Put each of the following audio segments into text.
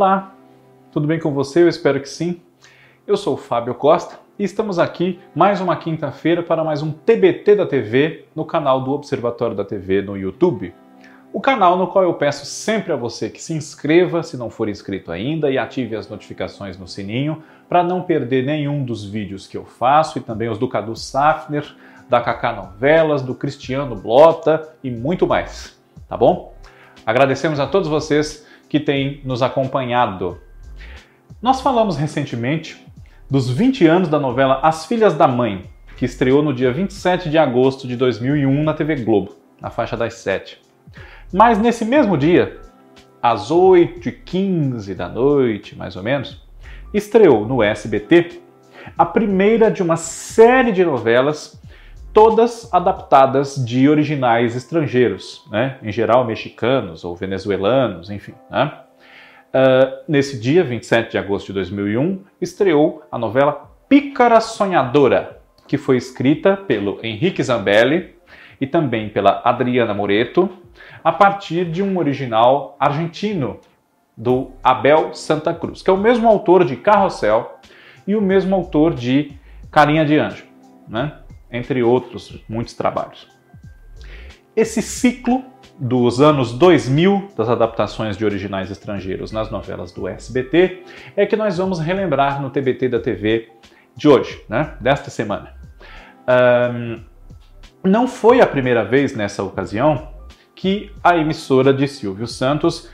Olá, tudo bem com você? Eu espero que sim. Eu sou o Fábio Costa e estamos aqui mais uma quinta-feira para mais um TBT da TV no canal do Observatório da TV no YouTube. O canal no qual eu peço sempre a você que se inscreva se não for inscrito ainda e ative as notificações no sininho para não perder nenhum dos vídeos que eu faço e também os do Cadu Safner, da Kaká Novelas, do Cristiano Blota e muito mais, tá bom? Agradecemos a todos vocês que têm nos acompanhado. Nós falamos recentemente dos 20 anos da novela As Filhas da Mãe, que estreou no dia 27 de agosto de 2001 na TV Globo, na faixa das 7. Mas nesse mesmo dia, às 8h15 da noite, mais ou menos, estreou no SBT a primeira de uma série de novelas todas adaptadas de originais estrangeiros, né? em geral mexicanos ou venezuelanos, enfim. Né? Uh, nesse dia, 27 de agosto de 2001, estreou a novela Pícara Sonhadora, que foi escrita pelo Henrique Zambelli e também pela Adriana Moreto, a partir de um original argentino do Abel Santa Cruz, que é o mesmo autor de Carrossel e o mesmo autor de Carinha de Anjo. Né? Entre outros muitos trabalhos. Esse ciclo dos anos 2000 das adaptações de originais estrangeiros nas novelas do SBT é que nós vamos relembrar no TBT da TV de hoje, né? desta semana. Um, não foi a primeira vez nessa ocasião que a emissora de Silvio Santos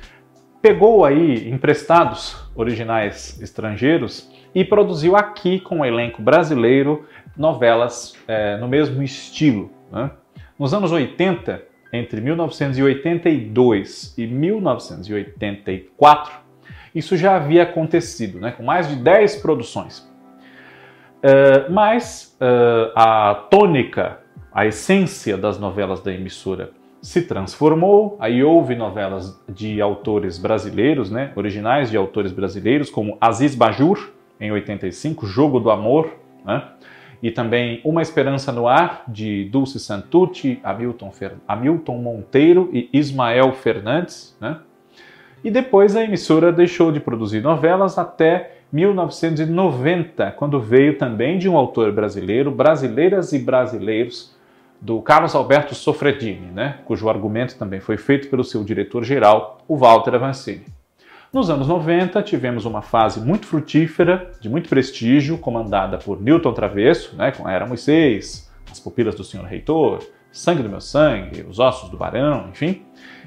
pegou aí emprestados originais estrangeiros e produziu aqui com o elenco brasileiro novelas é, no mesmo estilo. Né? Nos anos 80, entre 1982 e 1984, isso já havia acontecido, né? com mais de 10 produções. Uh, mas uh, a tônica, a essência das novelas da emissora se transformou, aí houve novelas de autores brasileiros, né, originais de autores brasileiros, como Aziz Bajur, em 85, Jogo do Amor, né, e também Uma Esperança no Ar, de Dulce Santucci, Hamilton, Fer... Hamilton Monteiro e Ismael Fernandes. Né? E depois a emissora deixou de produzir novelas até 1990, quando veio também de um autor brasileiro, Brasileiras e Brasileiros, do Carlos Alberto Sofredini, né? cujo argumento também foi feito pelo seu diretor-geral, o Walter Avancini. Nos anos 90, tivemos uma fase muito frutífera, de muito prestígio, comandada por Newton Travesso, né, com Era Moisés, As Pupilas do Senhor Reitor, Sangue do Meu Sangue, Os Ossos do Barão, enfim.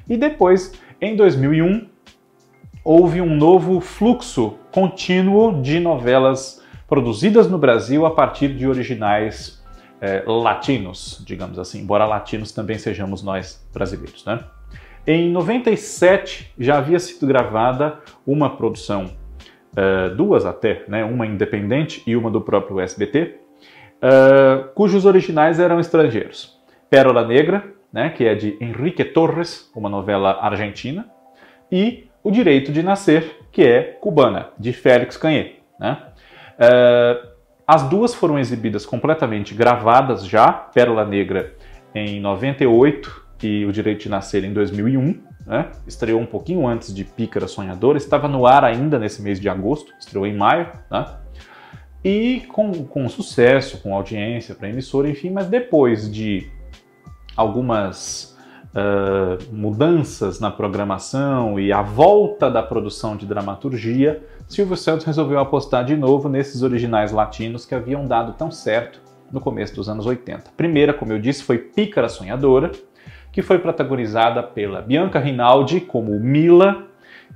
E depois, em 2001, houve um novo fluxo contínuo de novelas produzidas no Brasil a partir de originais eh, latinos, digamos assim, embora latinos também sejamos nós brasileiros, né? Em 97 já havia sido gravada uma produção, uh, duas até, né, uma independente e uma do próprio SBT, uh, eh, cujos originais eram estrangeiros. Pérola Negra, né, que é de Enrique Torres, uma novela argentina, e O Direito de Nascer, que é cubana, de Félix Canhê. Né? Uh, as duas foram exibidas completamente gravadas já, Pérola Negra em 98 e O Direito de Nascer em 2001, né? estreou um pouquinho antes de Pícara Sonhadora, estava no ar ainda nesse mês de agosto, estreou em maio, né? e com, com sucesso, com audiência para emissora, enfim, mas depois de algumas uh, mudanças na programação e a volta da produção de dramaturgia, Silvio Santos resolveu apostar de novo nesses originais latinos que haviam dado tão certo no começo dos anos 80. A primeira, como eu disse, foi Pícara Sonhadora, que foi protagonizada pela Bianca Rinaldi como Mila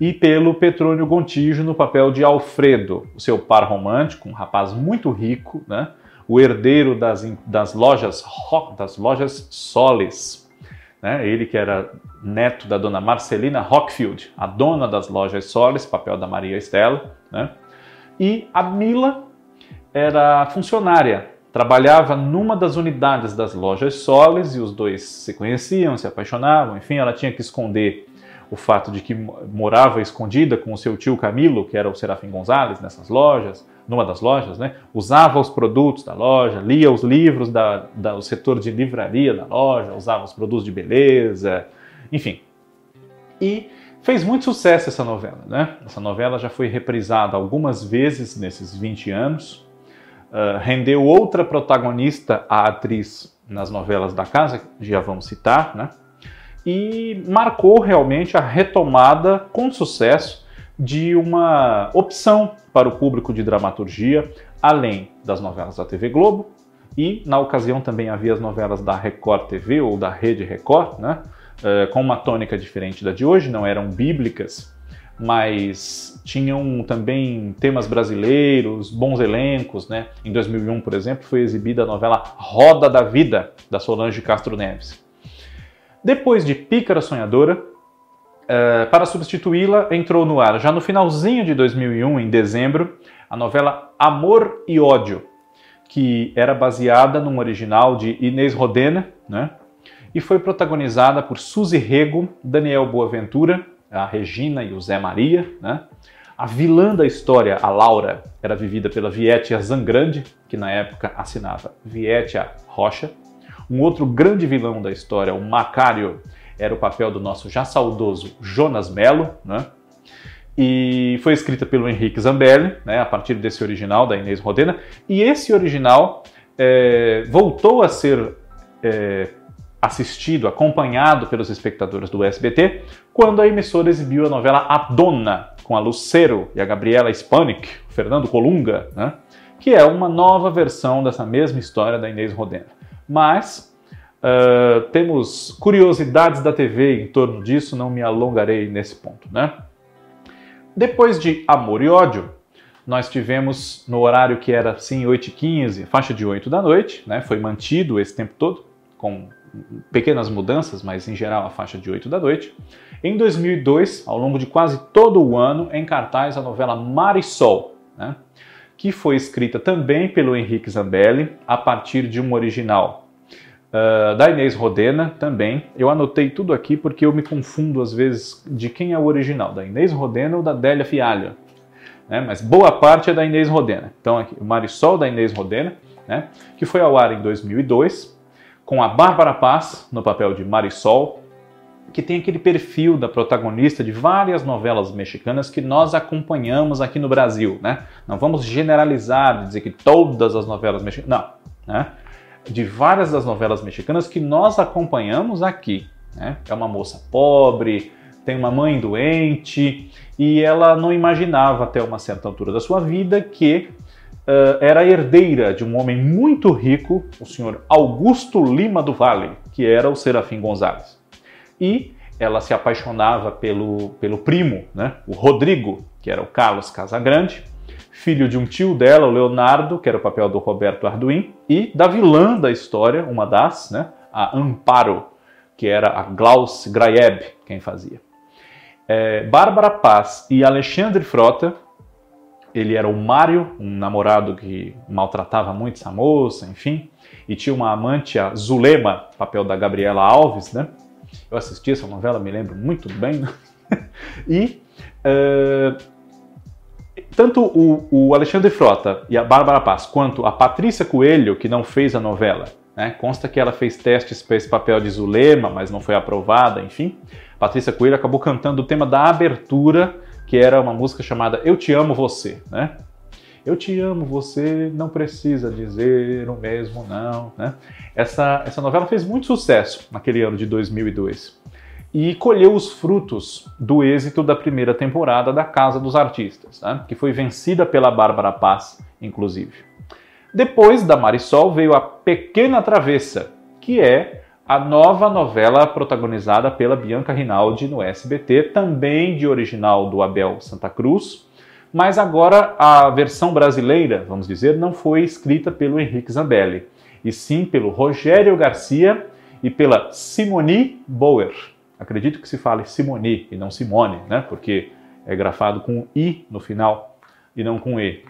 e pelo Petrônio Gontijo no papel de Alfredo, o seu par romântico, um rapaz muito rico, né? o herdeiro das, das lojas das lojas Solis, né? ele que era neto da dona Marcelina Rockfield, a dona das lojas Solis, papel da Maria Estela, né? e a Mila era funcionária trabalhava numa das unidades das lojas Solis e os dois se conheciam, se apaixonavam, enfim, ela tinha que esconder o fato de que morava escondida com o seu tio Camilo, que era o Serafim Gonzalez, nessas lojas, numa das lojas, né? usava os produtos da loja, lia os livros da, da, do setor de livraria da loja, usava os produtos de beleza, enfim. E Fez muito sucesso essa novela, né? Essa novela já foi reprisada algumas vezes nesses 20 anos. Uh, rendeu outra protagonista, a atriz nas novelas da casa, já vamos citar, né? E marcou realmente a retomada com sucesso de uma opção para o público de dramaturgia, além das novelas da TV Globo, e na ocasião também havia as novelas da Record TV ou da Rede Record, né? Uh, com uma tônica diferente da de hoje, não eram bíblicas, mas tinham também temas brasileiros, bons elencos, né? Em 2001, por exemplo, foi exibida a novela Roda da Vida, da Solange Castro Neves. Depois de Pícara Sonhadora, uh, para substituí-la, entrou no ar, já no finalzinho de 2001, em dezembro, a novela Amor e Ódio, que era baseada num original de Inês Rodena, né? E foi protagonizada por Suzy Rego, Daniel Boaventura, a Regina e o Zé Maria, né? A vilã da história, a Laura, era vivida pela Vietia Zangrande, que na época assinava Vietia Rocha. Um outro grande vilão da história, o Macário, era o papel do nosso já saudoso Jonas Melo, né? e foi escrita pelo Henrique Zambelli, né, a partir desse original da Inês Rodena, e esse original é, voltou a ser é, assistido, acompanhado pelos espectadores do SBT, quando a emissora exibiu a novela A Dona, com a Lucero e a Gabriela Spanik, Fernando Colunga, né, que é uma nova versão dessa mesma história da Inês Rodena. Mas uh, temos curiosidades da TV em torno disso, não me alongarei nesse ponto, né? Depois de Amor e Ódio, nós tivemos no horário que era assim 8h15, faixa de 8 da noite, né? foi mantido esse tempo todo, com pequenas mudanças, mas em geral a faixa de 8 da noite. Em 2002, ao longo de quase todo o ano, em cartaz a novela Marisol, né? que foi escrita também pelo Henrique Zambelli a partir de um original Uh, da Inês Rodena também. Eu anotei tudo aqui porque eu me confundo às vezes de quem é o original, da Inês Rodena ou da Délia Fialho. Né? Mas boa parte é da Inês Rodena. Então aqui, o Marisol da Inês Rodena, né? que foi ao ar em 2002, com a Bárbara Paz no papel de Marisol, que tem aquele perfil da protagonista de várias novelas mexicanas que nós acompanhamos aqui no Brasil. Né? Não vamos generalizar, dizer que todas as novelas mexicanas. Não. Né? De várias das novelas mexicanas que nós acompanhamos aqui. Né? É uma moça pobre, tem uma mãe doente e ela não imaginava até uma certa altura da sua vida que uh, era herdeira de um homem muito rico, o senhor Augusto Lima do Vale, que era o Serafim Gonzalez. E ela se apaixonava pelo, pelo primo, né? o Rodrigo, que era o Carlos Casagrande, filho de um tio dela, o Leonardo, que era o papel do Roberto Arduin, e da vilã da história, uma das, né, a Amparo, que era a Glauce Graeb quem fazia. É, Bárbara Paz e Alexandre Frota, ele era o Mário, um namorado que maltratava muito essa moça, enfim, e tinha uma amante, a Zulema, papel da Gabriela Alves, né? Eu assisti essa novela, me lembro muito bem. Né? e uh, tanto o, o, Alexandre Frota e a Bárbara Paz, quanto a Patrícia Coelho, que não fez a novela, né? consta que ela fez testes para esse papel de Zulema, mas não foi aprovada, enfim. Patrícia Coelho acabou cantando o tema da abertura, que era uma música chamada Eu Te Amo Você, né? Eu te amo, você não precisa dizer o mesmo, não. Né? Essa, essa novela fez muito sucesso naquele ano de 2002 e colheu os frutos do êxito da primeira temporada da Casa dos Artistas, né? que foi vencida pela Bárbara Paz, inclusive. Depois da Marisol veio a Pequena Travessa, que é a nova novela protagonizada pela Bianca Rinaldi no SBT, também de original do Abel Santa Cruz, mas agora a versão brasileira, vamos dizer, não foi escrita pelo Henrique Zambelli, e sim pelo Rogério Garcia e pela Simone Bauer. Acredito que se fale Simone e não Simone, né? Porque é grafado com I no final e não com E.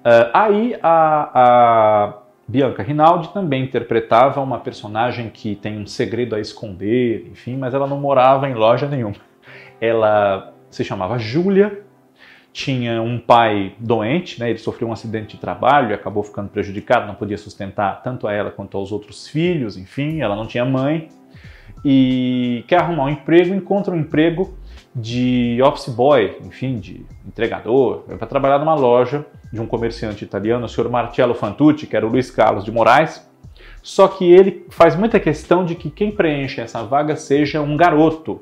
Uh, aí a, a, Bianca Rinaldi também interpretava uma personagem que tem um segredo a esconder, enfim, mas ela não morava em loja nenhuma. Ela se chamava Júlia, tinha um pai doente, né? ele sofreu um acidente de trabalho e acabou ficando prejudicado, não podia sustentar tanto a ela quanto aos outros filhos, enfim, ela não tinha mãe, e quer arrumar um emprego, encontra um emprego de office boy, enfim, de entregador, para trabalhar numa loja de um comerciante italiano, o senhor Marcello Fantucci, que era o Luiz Carlos de Moraes. Só que ele faz muita questão de que quem preenche essa vaga seja um garoto.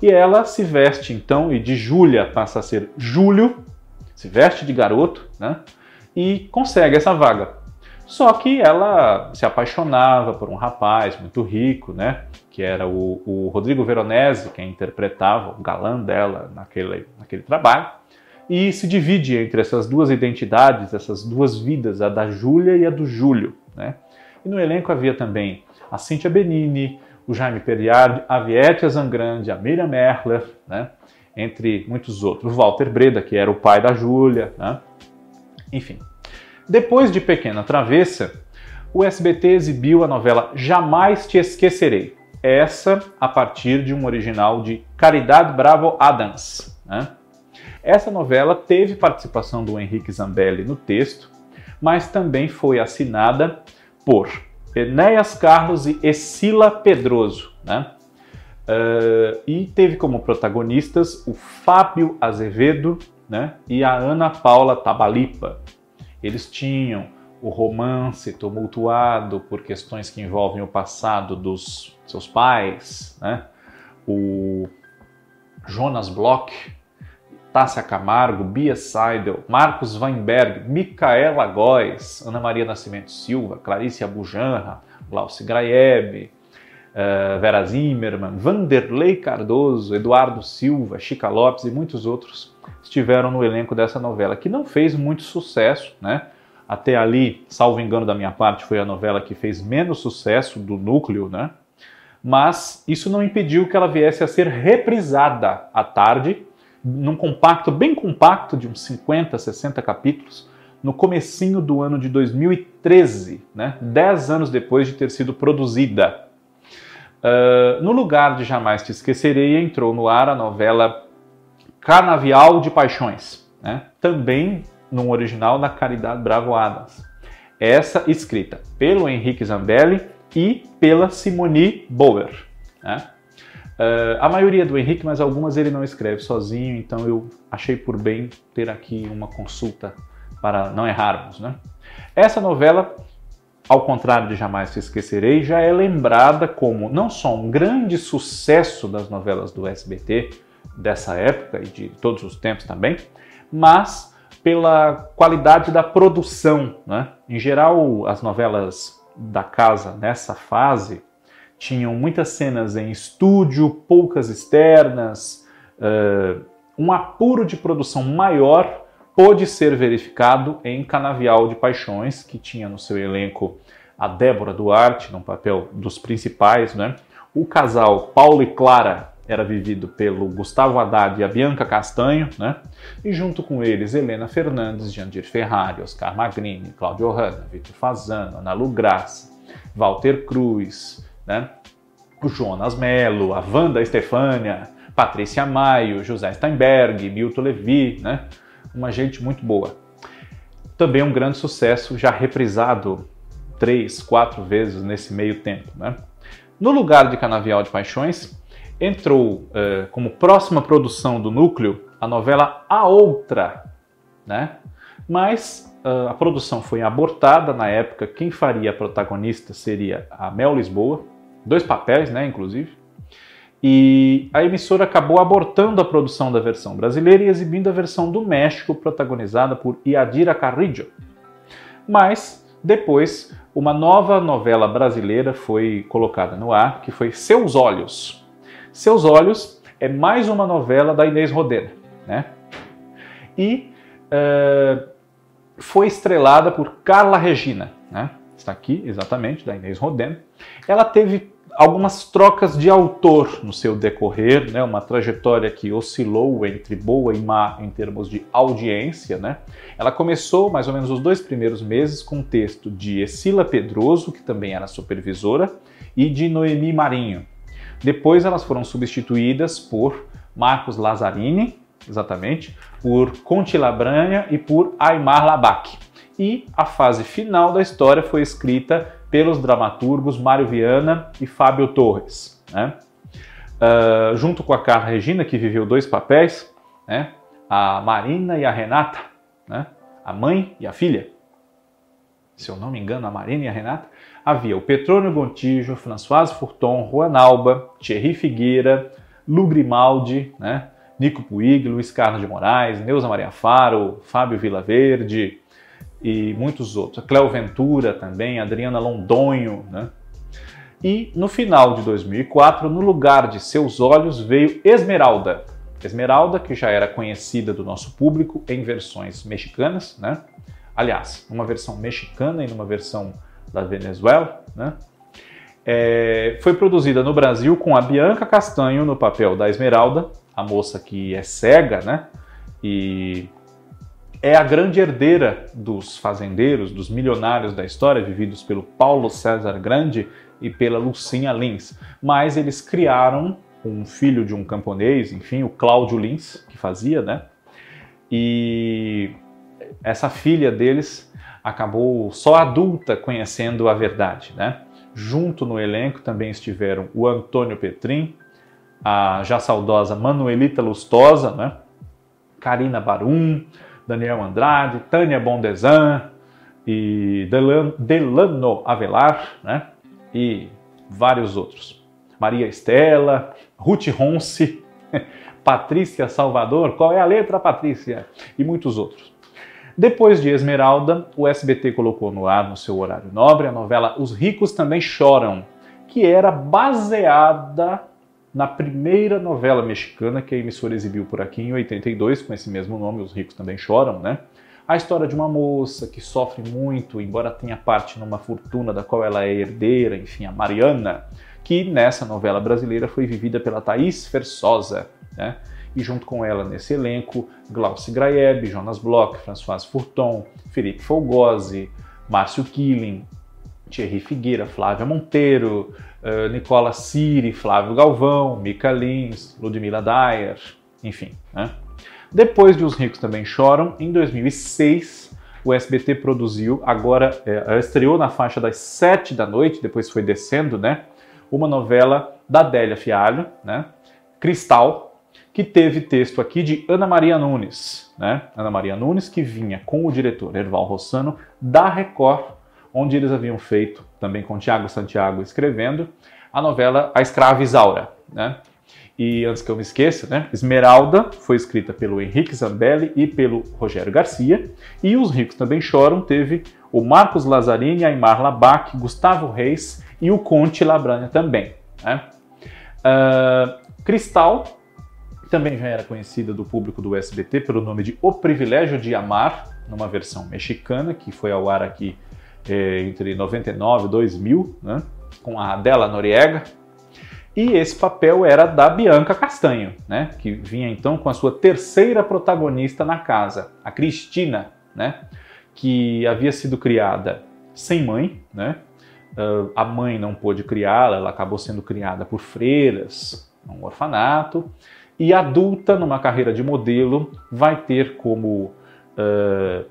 E ela se veste então, e de Júlia passa a ser Júlio, se veste de garoto, né? E consegue essa vaga. Só que ela se apaixonava por um rapaz muito rico, né? Que era o, o Rodrigo Veronese, quem interpretava o galã dela naquele, naquele trabalho. E se divide entre essas duas identidades, essas duas vidas, a da Júlia e a do Júlio, né? E no elenco havia também a Cíntia Benini, o Jaime Periard, a Vietia Zangrande, a Miriam Merler, né? entre muitos outros. O Walter Breda, que era o pai da Júlia, né? enfim. Depois de Pequena Travessa, o SBT exibiu a novela Jamais Te Esquecerei. Essa a partir de um original de Caridade Bravo Adams. Né? Essa novela teve participação do Henrique Zambelli no texto, mas também foi assinada por Enéas Carlos e Escila Pedroso. Né? Uh, e teve como protagonistas o Fábio Azevedo né? e a Ana Paula Tabalipa. Eles tinham o romance tumultuado por questões que envolvem o passado dos seus pais, né? o Jonas Bloch, Tássia Camargo, Bia Seidel, Marcos Weinberg, Micaela Góes, Ana Maria Nascimento Silva, Clarice Abujanra, Glauci Graeb, uh, Vera Zimmermann, Vanderlei Cardoso, Eduardo Silva, Chica Lopes e muitos outros estiveram no elenco dessa novela, que não fez muito sucesso, né? Até ali, salvo engano da minha parte, foi a novela que fez menos sucesso do núcleo, né? Mas isso não impediu que ela viesse a ser reprisada à tarde, num compacto, bem compacto, de uns 50, 60 capítulos, no comecinho do ano de 2013, né? Dez anos depois de ter sido produzida. Uh, no lugar de Jamais Te Esquecerei, entrou no ar a novela Canavial de Paixões, né? também num original da Caridade Bravo Adams. Essa escrita pelo Henrique Zambelli e pela Simone Bower. Né? Uh, a maioria do Henrique, mas algumas ele não escreve sozinho, então eu achei por bem ter aqui uma consulta para não errarmos. Né? Essa novela ao contrário de Jamais Te Esquecerei, já é lembrada como não só um grande sucesso das novelas do SBT dessa época e de todos os tempos também, mas pela qualidade da produção. Né? Em geral, as novelas da casa nessa fase tinham muitas cenas em estúdio, poucas externas, uh, um apuro de produção maior pôde ser verificado em Canavial de Paixões, que tinha no seu elenco a Débora Duarte, no papel dos principais, né? O casal Paulo e Clara era vivido pelo Gustavo Haddad e a Bianca Castanho, né? E junto com eles, Helena Fernandes, Jandir Ferrari, Oscar Magrini, Cláudio Hanna, Vitor Fazano, Ana Lu Graça, Walter Cruz, né? O Jonas Melo, a Wanda Estefânia, Patrícia Maio, José Steinberg, Milton Levi, né? uma gente muito boa. Também um grande sucesso, já reprisado três, quatro vezes nesse meio tempo. Né? No lugar de Canavial de Paixões, entrou uh, como próxima produção do núcleo a novela A Outra, né? mas uh, a produção foi abortada na época. Quem faria a protagonista seria a Mel Lisboa, dois papéis, né, inclusive. E a emissora acabou abortando a produção da versão brasileira e exibindo a versão do México, protagonizada por Yadira Carrillo. Mas depois, uma nova novela brasileira foi colocada no ar, que foi Seus Olhos. Seus Olhos é mais uma novela da Inês Rodena, né? E uh, foi estrelada por Carla Regina, né? Está aqui, exatamente, da Inês Rodena. Ela teve algumas trocas de autor no seu decorrer, né, uma trajetória que oscilou entre boa e má em termos de audiência. Né? Ela começou mais ou menos os dois primeiros meses com um texto de Escila Pedroso, que também era supervisora, e de Noemi Marinho. Depois elas foram substituídas por Marcos Lazzarini, exatamente, por Conti Labranha e por Aymar Labac. E a fase final da história foi escrita pelos dramaturgos Mário Viana e Fábio Torres. Né? uh, junto com a Carla Regina, que viveu dois papéis, né? a Marina e a Renata, né? a mãe e a filha. Se eu não me engano, a Marina e a Renata. Havia o Petrônio Gontijo, Françoise Furton, Juan Alba, Thierry Figueira, Lu Grimaldi, né? Nico Puig, Luiz Carlos de Moraes, Neuza Maria Faro, Fábio Vilaverde e muitos outros. Cléo Ventura também, Adriana Londonho, né? E no final de 2004, no lugar de seus olhos veio Esmeralda. Esmeralda, que já era conhecida do nosso público em versões mexicanas, né? Aliás, uma versão mexicana e numa versão da Venezuela, né? É, foi produzida no Brasil com a Bianca Castanho no papel da Esmeralda, a moça que é cega, né? E é a grande herdeira dos fazendeiros, dos milionários da história, vividos pelo Paulo César Grande e pela Lucinha Lins. Mas eles criaram um filho de um camponês, enfim, o Cláudio Lins, que fazia, né? E essa filha deles acabou só adulta conhecendo a verdade, né? Junto no elenco também estiveram o Antônio Petrin, a já saudosa Manuelita Lustosa, né? Karina Barum, Daniel Andrade, Tânia Bondesan e Delano Avelar, né? E vários outros. Maria Estela, Ruth Ronce, Patrícia Salvador, qual é a letra, Patrícia? E muitos outros. Depois de Esmeralda, o SBT colocou no ar, no seu horário nobre, a novela Os Ricos Também Choram, que era baseada na primeira novela mexicana que a emissora exibiu por aqui em 82, com esse mesmo nome, Os Ricos Também Choram, né? A história de uma moça que sofre muito, embora tenha parte numa fortuna da qual ela é herdeira, enfim, a Mariana, que nessa novela brasileira foi vivida pela Thaís Versosa, né? E junto com ela nesse elenco, Glauci Graeb, Jonas Bloch, François Furton, Felipe Folgose, Márcio Killing, Thierry Figueira, Flávia Monteiro, uh, Nicola Siri, Flávio Galvão, Mica Lins, Ludmila Dyer, enfim. Né? Depois de Os Ricos Também Choram, em 2006, o SBT produziu, agora é, estreou na faixa das 7 da noite, depois foi descendo, né? Uma novela da Adélia Fialho, né? Cristal, que teve texto aqui de Ana Maria Nunes, né? Ana Maria Nunes, que vinha com o diretor Erval Rossano da Record onde eles haviam feito, também com Tiago Santiago escrevendo, a novela A Escrava Isaura. Né? E antes que eu me esqueça, né, Esmeralda foi escrita pelo Henrique Zambelli e pelo Rogério Garcia, e Os Ricos Também Choram teve o Marcos Lazzarini, Aymar Labac, Gustavo Reis e o Conte Labranha também. Né? Uh, Cristal também já era conhecida do público do SBT pelo nome de O Privilégio de Amar, numa versão mexicana, que foi ao ar aqui é, entre 99 e 2000, né, com a Adela Noriega. E esse papel era da Bianca Castanho, né, que vinha então com a sua terceira protagonista na casa, a Cristina, né, que havia sido criada sem mãe, né, uh, a mãe não pôde criá-la, ela acabou sendo criada por freiras, num orfanato, e adulta, numa carreira de modelo, vai ter como uh,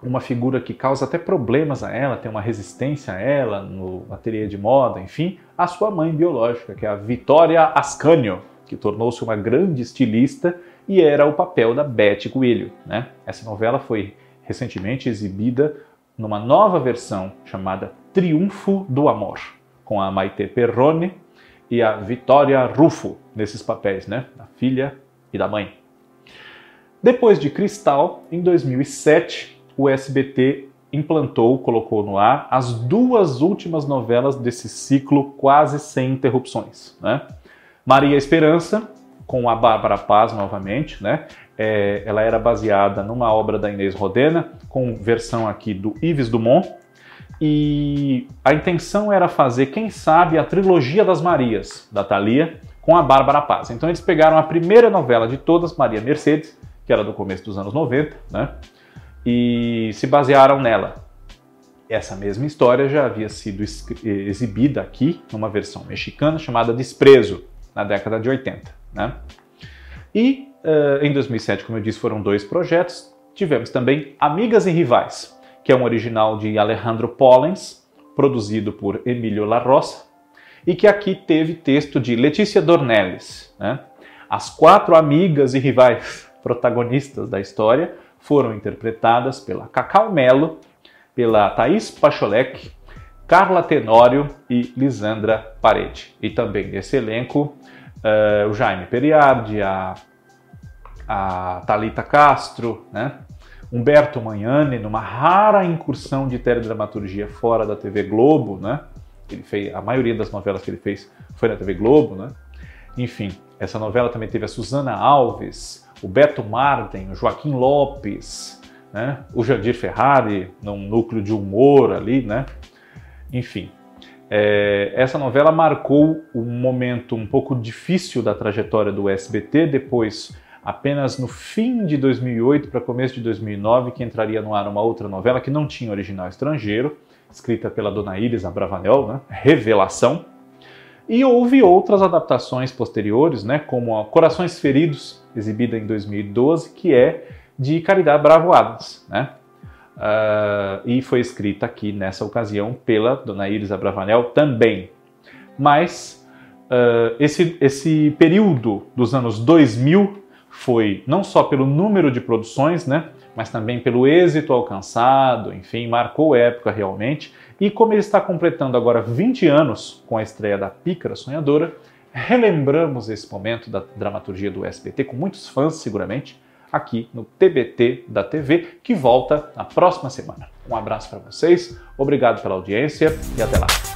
uma figura que causa até problemas a ela, tem uma resistência a ela no ateliê de moda, enfim, a sua mãe biológica, que é a Vitória Ascanio, que tornou-se uma grande estilista e era o papel da Betty Coelho. Né? Essa novela foi recentemente exibida numa nova versão chamada Triunfo do Amor, com a Maite Perrone e a Vitória Rufo nesses papéis, né? da filha e da mãe. Depois de Cristal, em 2007, o SBT implantou, colocou no ar as duas últimas novelas desse ciclo quase sem interrupções. Né? Maria Esperança, com a Bárbara Paz novamente, né? É, ela era baseada numa obra da Inês Rodena, com versão aqui do Yves Dumont, e a intenção era fazer, quem sabe, a trilogia das Marias, da Thalia, com a Bárbara Paz. Então eles pegaram a primeira novela de todas, Maria Mercedes, que era do começo dos anos 90, né? e se basearam nela. Essa mesma história já havia sido exibida aqui numa versão mexicana chamada Desprezo, na década de 80. Né? E uh, em 2007, como eu disse, foram dois projetos. Tivemos também Amigas e Rivais, que é um original de Alejandro Pollens, produzido por Emílio La e que aqui teve texto de Letícia Dornelles. Né? As quatro amigas e rivais protagonistas da história foram interpretadas pela Cacau Melo, pela Thaís Pacholek, Carla Tenório e Lisandra Parede. E também nesse elenco, uh, o Jaime Periardi, a, a Talita Castro, né? Humberto Magnani, numa rara incursão de teledramaturgia fora da TV Globo, né? Ele fez, a maioria das novelas que ele fez foi na TV Globo, né? Enfim, essa novela também teve a Suzana Alves, o Beto Marten, o Joaquim Lopes, né? o Jandir Ferrari, num núcleo de humor ali, né? Enfim, é, essa novela marcou um momento um pouco difícil da trajetória do SBT, depois apenas no fim de 2008 para começo de 2009 que entraria no ar uma outra novela que não tinha original estrangeiro, escrita pela dona Iris Abravanel, né? Revelação. E houve outras adaptações posteriores, né, como a Corações Feridos, exibida em 2012, que é de Caridade Bravo Adams, né? Uh, e foi escrita aqui nessa ocasião pela dona Iris Abravanel também. Mas uh, esse, esse período dos anos 2000 foi não só pelo número de produções, né, mas também pelo êxito alcançado, enfim, marcou época realmente. E como ele está completando agora 20 anos com a estreia da Pícara Sonhadora, relembramos esse momento da dramaturgia do SBT com muitos fãs seguramente aqui no TBT da TV, que volta na próxima semana. Um abraço para vocês, obrigado pela audiência e até lá.